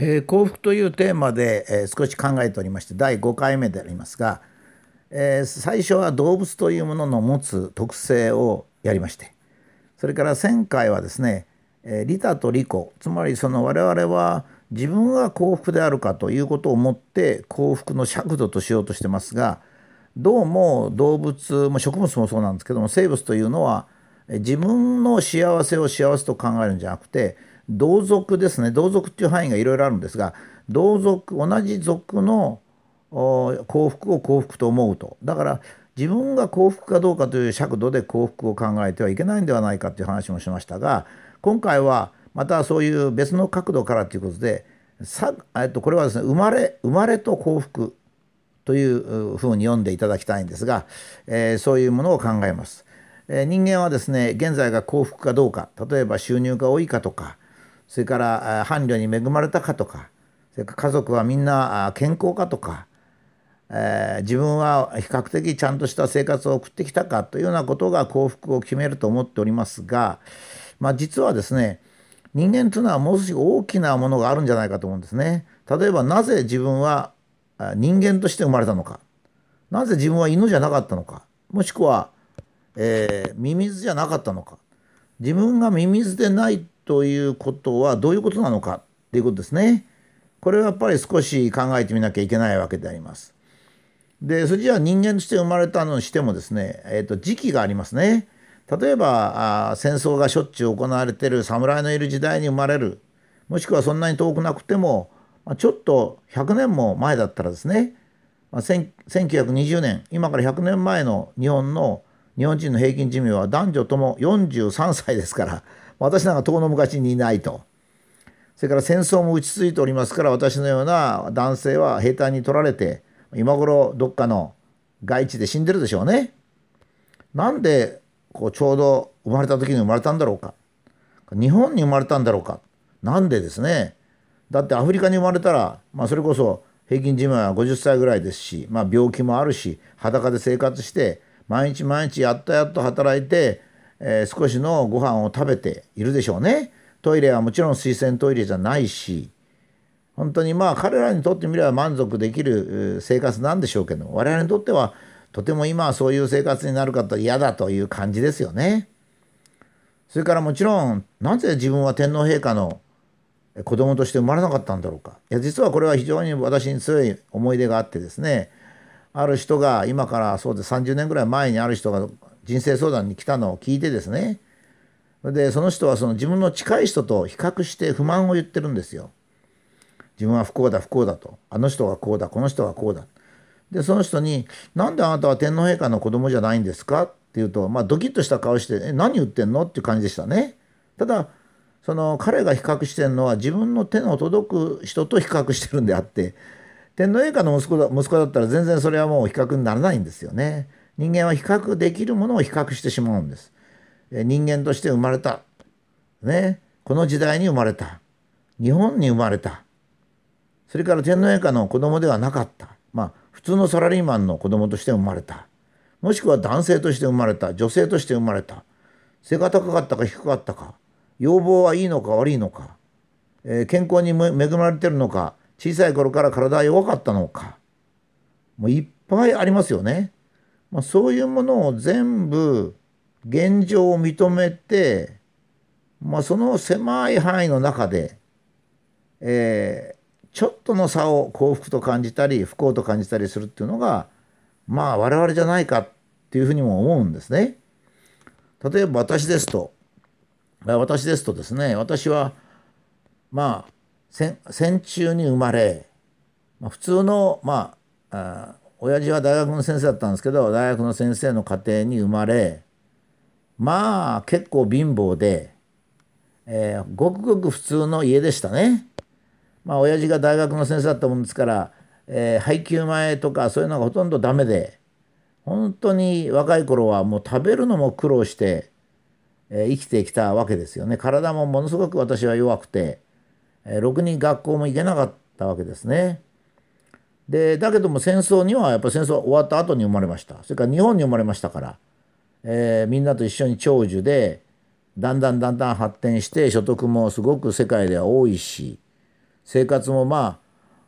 えー、幸福というテーマで、えー、少し考えておりまして第5回目でありますが、えー、最初は動物というものの持つ特性をやりましてそれから1000回はですね、え利他と利己つまりその我々は自分が幸福であるかということを思って幸福の尺度としようとしてますがどうも動物も植物もそうなんですけども生物というのは自分の幸せを幸せと考えるんじゃなくて同族ですね同族っていう範囲がいろいろあるんですが同族同じ族の幸福を幸福と思うとだから自分が幸福かどうかという尺度で幸福を考えてはいけないんではないかという話もしましたが今回はまたそういう別の角度からということでさえっとこれはですね生まれ生まれと幸福というふうに読んでいただきたいんですが、えー、そういうものを考えます。え、人間はですね現在が幸福かどうか例えば収入が多いかとかそれから伴侶に恵まれたかとかそれから家族はみんな健康かとか、えー、自分は比較的ちゃんとした生活を送ってきたかというようなことが幸福を決めると思っておりますが、まあ、実はですね人間というのはもう少し大きなものがあるんじゃないかと思うんですね。例えばなぜ自分は人間として生まれたのか。なぜ自分は犬じゃなかったのか。もしくは、えー、ミミズじゃなかったのか。自分がミミズでないということはどういうことなのかっていうことですね。これはやっぱり少し考えてみなきゃいけないわけであります。でそれじゃあ人間として生まれたのにしてもですね、えーと、時期がありますね。例えばあ戦争がしょっちゅう行われてる侍のいる時代に生まれるもしくはそんなに遠くなくても、ま、ちょっと100年も前だったらですね、ま、1920年今から100年前の日本の日本人の平均寿命は男女とも43歳ですから私なんか遠の昔にいないと。それから戦争も落ち着いておりますから私のような男性は兵隊に取られて今頃どっかの外地で死んでるでしょうね。なんでこうちょうど生まれた時に生まれたんだろうか。日本に生まれたんだろうか。なんでですね。だってアフリカに生まれたら、まあ、それこそ平均寿命は50歳ぐらいですし、まあ、病気もあるし裸で生活して毎日毎日やっとやっと働いてえー、少しのご飯を食べているでしょうね。トイレはもちろん水洗トイレじゃないし本当にまあ彼らにとってみれば満足できる生活なんでしょうけど我々にとってはとても今はそういう生活になるかと嫌だという感じですよね。それからもちろんなぜ自分は天皇陛下の子供として生まれなかったんだろうかいや実はこれは非常に私に強い思い出があってですねある人が今からそうです30年ぐらい前にある人が人生相談に来たのを聞いてですねでその人はその自分の近い人と比較して不満を言ってるんですよ。自分は不幸だ不幸だとあの人がこうだこの人がこうだ。でその人に「なんであなたは天皇陛下の子供じゃないんですか?」って言うとまあドキッとした顔して「え何言ってんの?」っていう感じでしたね。ただその彼が比較してるのは自分の手の届く人と比較してるんであって天皇陛下の息子だ息子だったら全然それはもう比較にならないんですよね。人間は比較できるものを比較してしまうんです。人間として生まれた。ね。この時代に生まれた。日本に生まれた。それから天皇陛下の子供ではなかった。まあ、普通のサラリーマンの子供として生まれた。もしくは男性として生まれた。女性として生まれた。背が高かったか低かったか。要望はいいのか悪いのか。えー、健康に恵まれてるのか。小さい頃から体は弱かったのか。もういっぱいありますよね。まあ、そういうものを全部現状を認めて、まあ、その狭い範囲の中で、えー、ちょっとの差を幸福と感じたり不幸と感じたりするっていうのがまあ我々じゃないかっていうふうにも思うんですね。例えば私ですと私ですとですね私はまあ戦中に生まれ、ま、普通のまあ親父は大学の先生だったんですけど大学の先生の家庭に生まれまあ結構貧乏で、えー、ごくごく普通の家でしたね。まあ親父が大学の先生だったもんですから、えー、配給前とかそういうのがほとんどダメで本当に若い頃はもう食べるのも苦労して、えー、生きてきたわけですよね。体もものすごく私は弱くて、えー、ろくに学校も行けなかったわけですね。でだけども戦争にはやっぱ戦争終わった後に生まれました。それから日本に生まれましたから、えー、みんなと一緒に長寿でだんだんだんだん発展して所得もすごく世界では多いし生活もまあ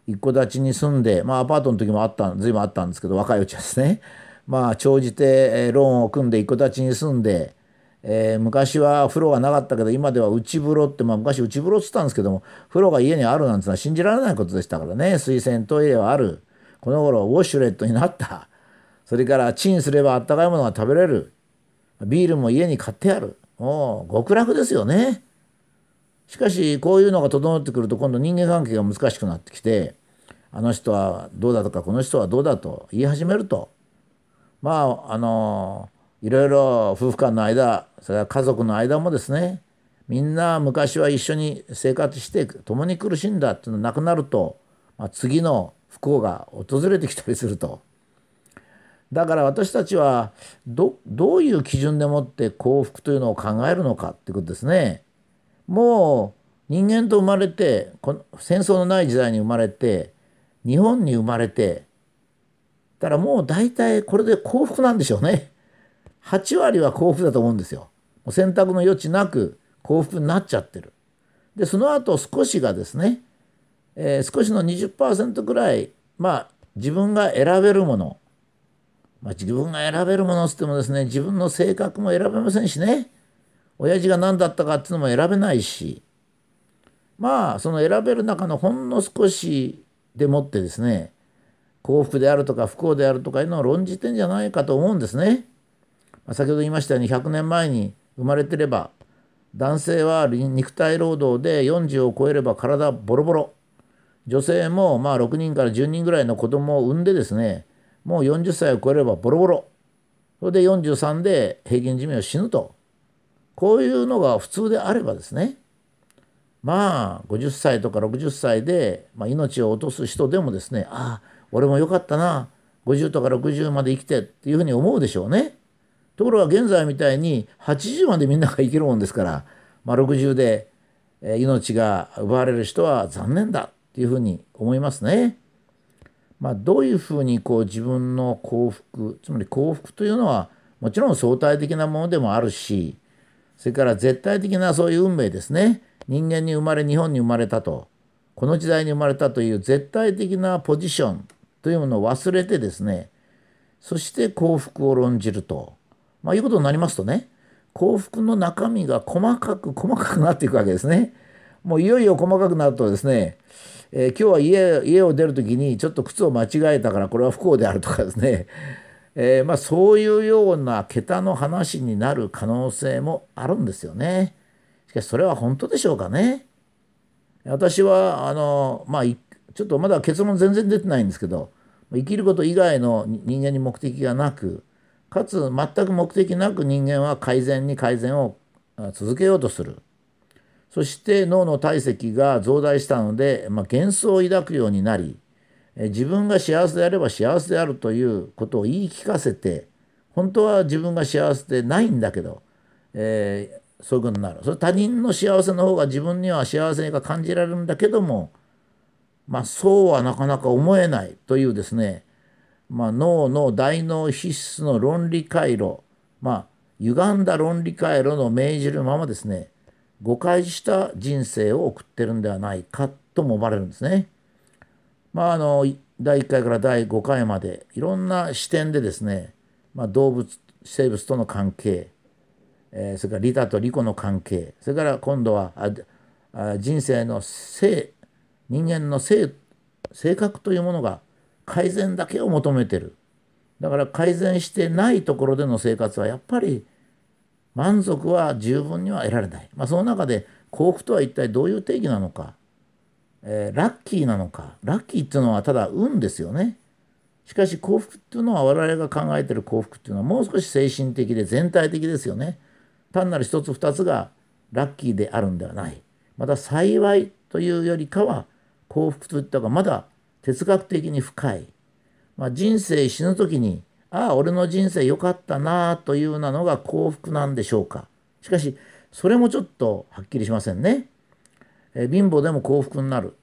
一戸建ちに住んでまあアパートの時もあった随分あったんですけど若いうちはですね。まあ長じてローンを組んで一戸建ちに住んで、えー、昔は風呂がなかったけど今では内風呂って、まあ、昔内風呂っつったんですけども風呂が家にあるなんてのは信じられないことでしたからね。水洗トイレはある。この頃ウォシュレットになった。それからチンすればあったかいものが食べれる。ビールも家に買ってある。もう極楽ですよね。しかしこういうのが整ってくると今度人間関係が難しくなってきてあの人はどうだとかこの人はどうだと言い始めると。まああのいろいろ夫婦間の間それから家族の間もですねみんな昔は一緒に生活して共に苦しんだっていうのがなくなると、まあ、次の不幸が訪れてきたりすると。だから私たちはどどういう基準でもって幸福というのを考えるのかってことですね。もう人間と生まれてこの戦争のない時代に生まれて日本に生まれてだからもう大体これで幸福なんでしょうね。8割は幸福だと思うんですよ。もう選択の余地なく幸福になっちゃってる。でその後少しがですね、えー、少しの20%ぐらいまあ自分が選べるもの、まあ、自分が選べるものっつってもですね自分の性格も選べませんしね親父が何だったかっていうのも選べないしまあその選べる中のほんの少しでもってですね幸福であるとか不幸であるとかいうのを論じてんじゃないかと思うんですね。先ほど言いましたように100年前に生まれてれば男性は肉体労働で40を超えれば体ボロボロ。女性もまあ6人から10人ぐらいの子供を産んでですねもう40歳を超えればボロボロ。それで43で平均寿命を死ぬと。こういうのが普通であればですね。まあ50歳とか60歳で、まあ、命を落とす人でもですねああ俺もよかったな。50とか60まで生きてっていうふうに思うでしょうね。ところが現在みたいに80までみんなが生きるもんですから、まあ、60で命が奪われる人は残念だっていうふうに思いますね。まあ、どういうふうにこう自分の幸福つまり幸福というのはもちろん相対的なものでもあるしそれから絶対的なそういう運命ですね人間に生まれ日本に生まれたとこの時代に生まれたという絶対的なポジションというものを忘れてですねそして幸福を論じると、まあ、いうことになりますとね幸福の中身が細かく細かくなっていくわけですね。もういよいよ細かくなるとですね、えー、今日は家家を出る時にちょっと靴を間違えたからこれは不幸であるとかですね、えー、まあ、そういうような桁の話になる可能性もあるんですよね。しかしそれは本当でしょうかね。私はあのまあちょっとまだ結論全然出てないんですけど生きること以外の人間に目的がなくかつ全く目的なく人間は改善に改善を続けようとする。そして脳の体積が増大したので、まあ、幻想を抱くようになり自分が幸せであれば幸せであるということを言い聞かせて本当は自分が幸せでないんだけど、えそういうことになる。それ他人の幸せの方が自分には幸せが感じられるんだけどもまあそうはなかなか思えないというですね、まあ、脳の大脳必須の論理回路まあ歪んだ論理回路の命じるままですね誤解した人生を送ってるんではないかとも思われるんですね。まああの第1回から第5回までいろんな視点でですね、まあ、動物生物との関係えー、それから利他と利己の関係それから今度はあ人生の性人間の性性格というものが改善だけを求めてる。だから改善してないところでの生活はやっぱり満足は十分には得られない、まあ、その中で幸福とは一体どういう定義なのか、えー、ラッキーなのか。ラッキーっていうのはただ運ですよね。しかし幸福っていうのは我々が考えてる幸福っていうのはもう少し精神的で全体的ですよね。単なる一つ二つがラッキーであるんではない。また幸いというよりかは幸福といった方がまだ哲学的に深い、まあ、人生死ぬ時にああ俺の人生良かったなあというようなのが幸福なんでしょうか。しかしそれもちょっとはっきりしませんね、え貧乏でも幸福になる。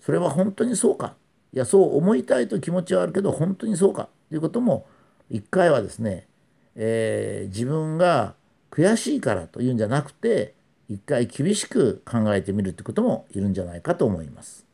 それは本当にそうか。いやそう思いたいと気持ちはあるけど本当にそうか。ということも一回はですね、えー、自分が悔しいからというんじゃなくて一回厳しく考えてみるってこともいるんじゃないかと思います。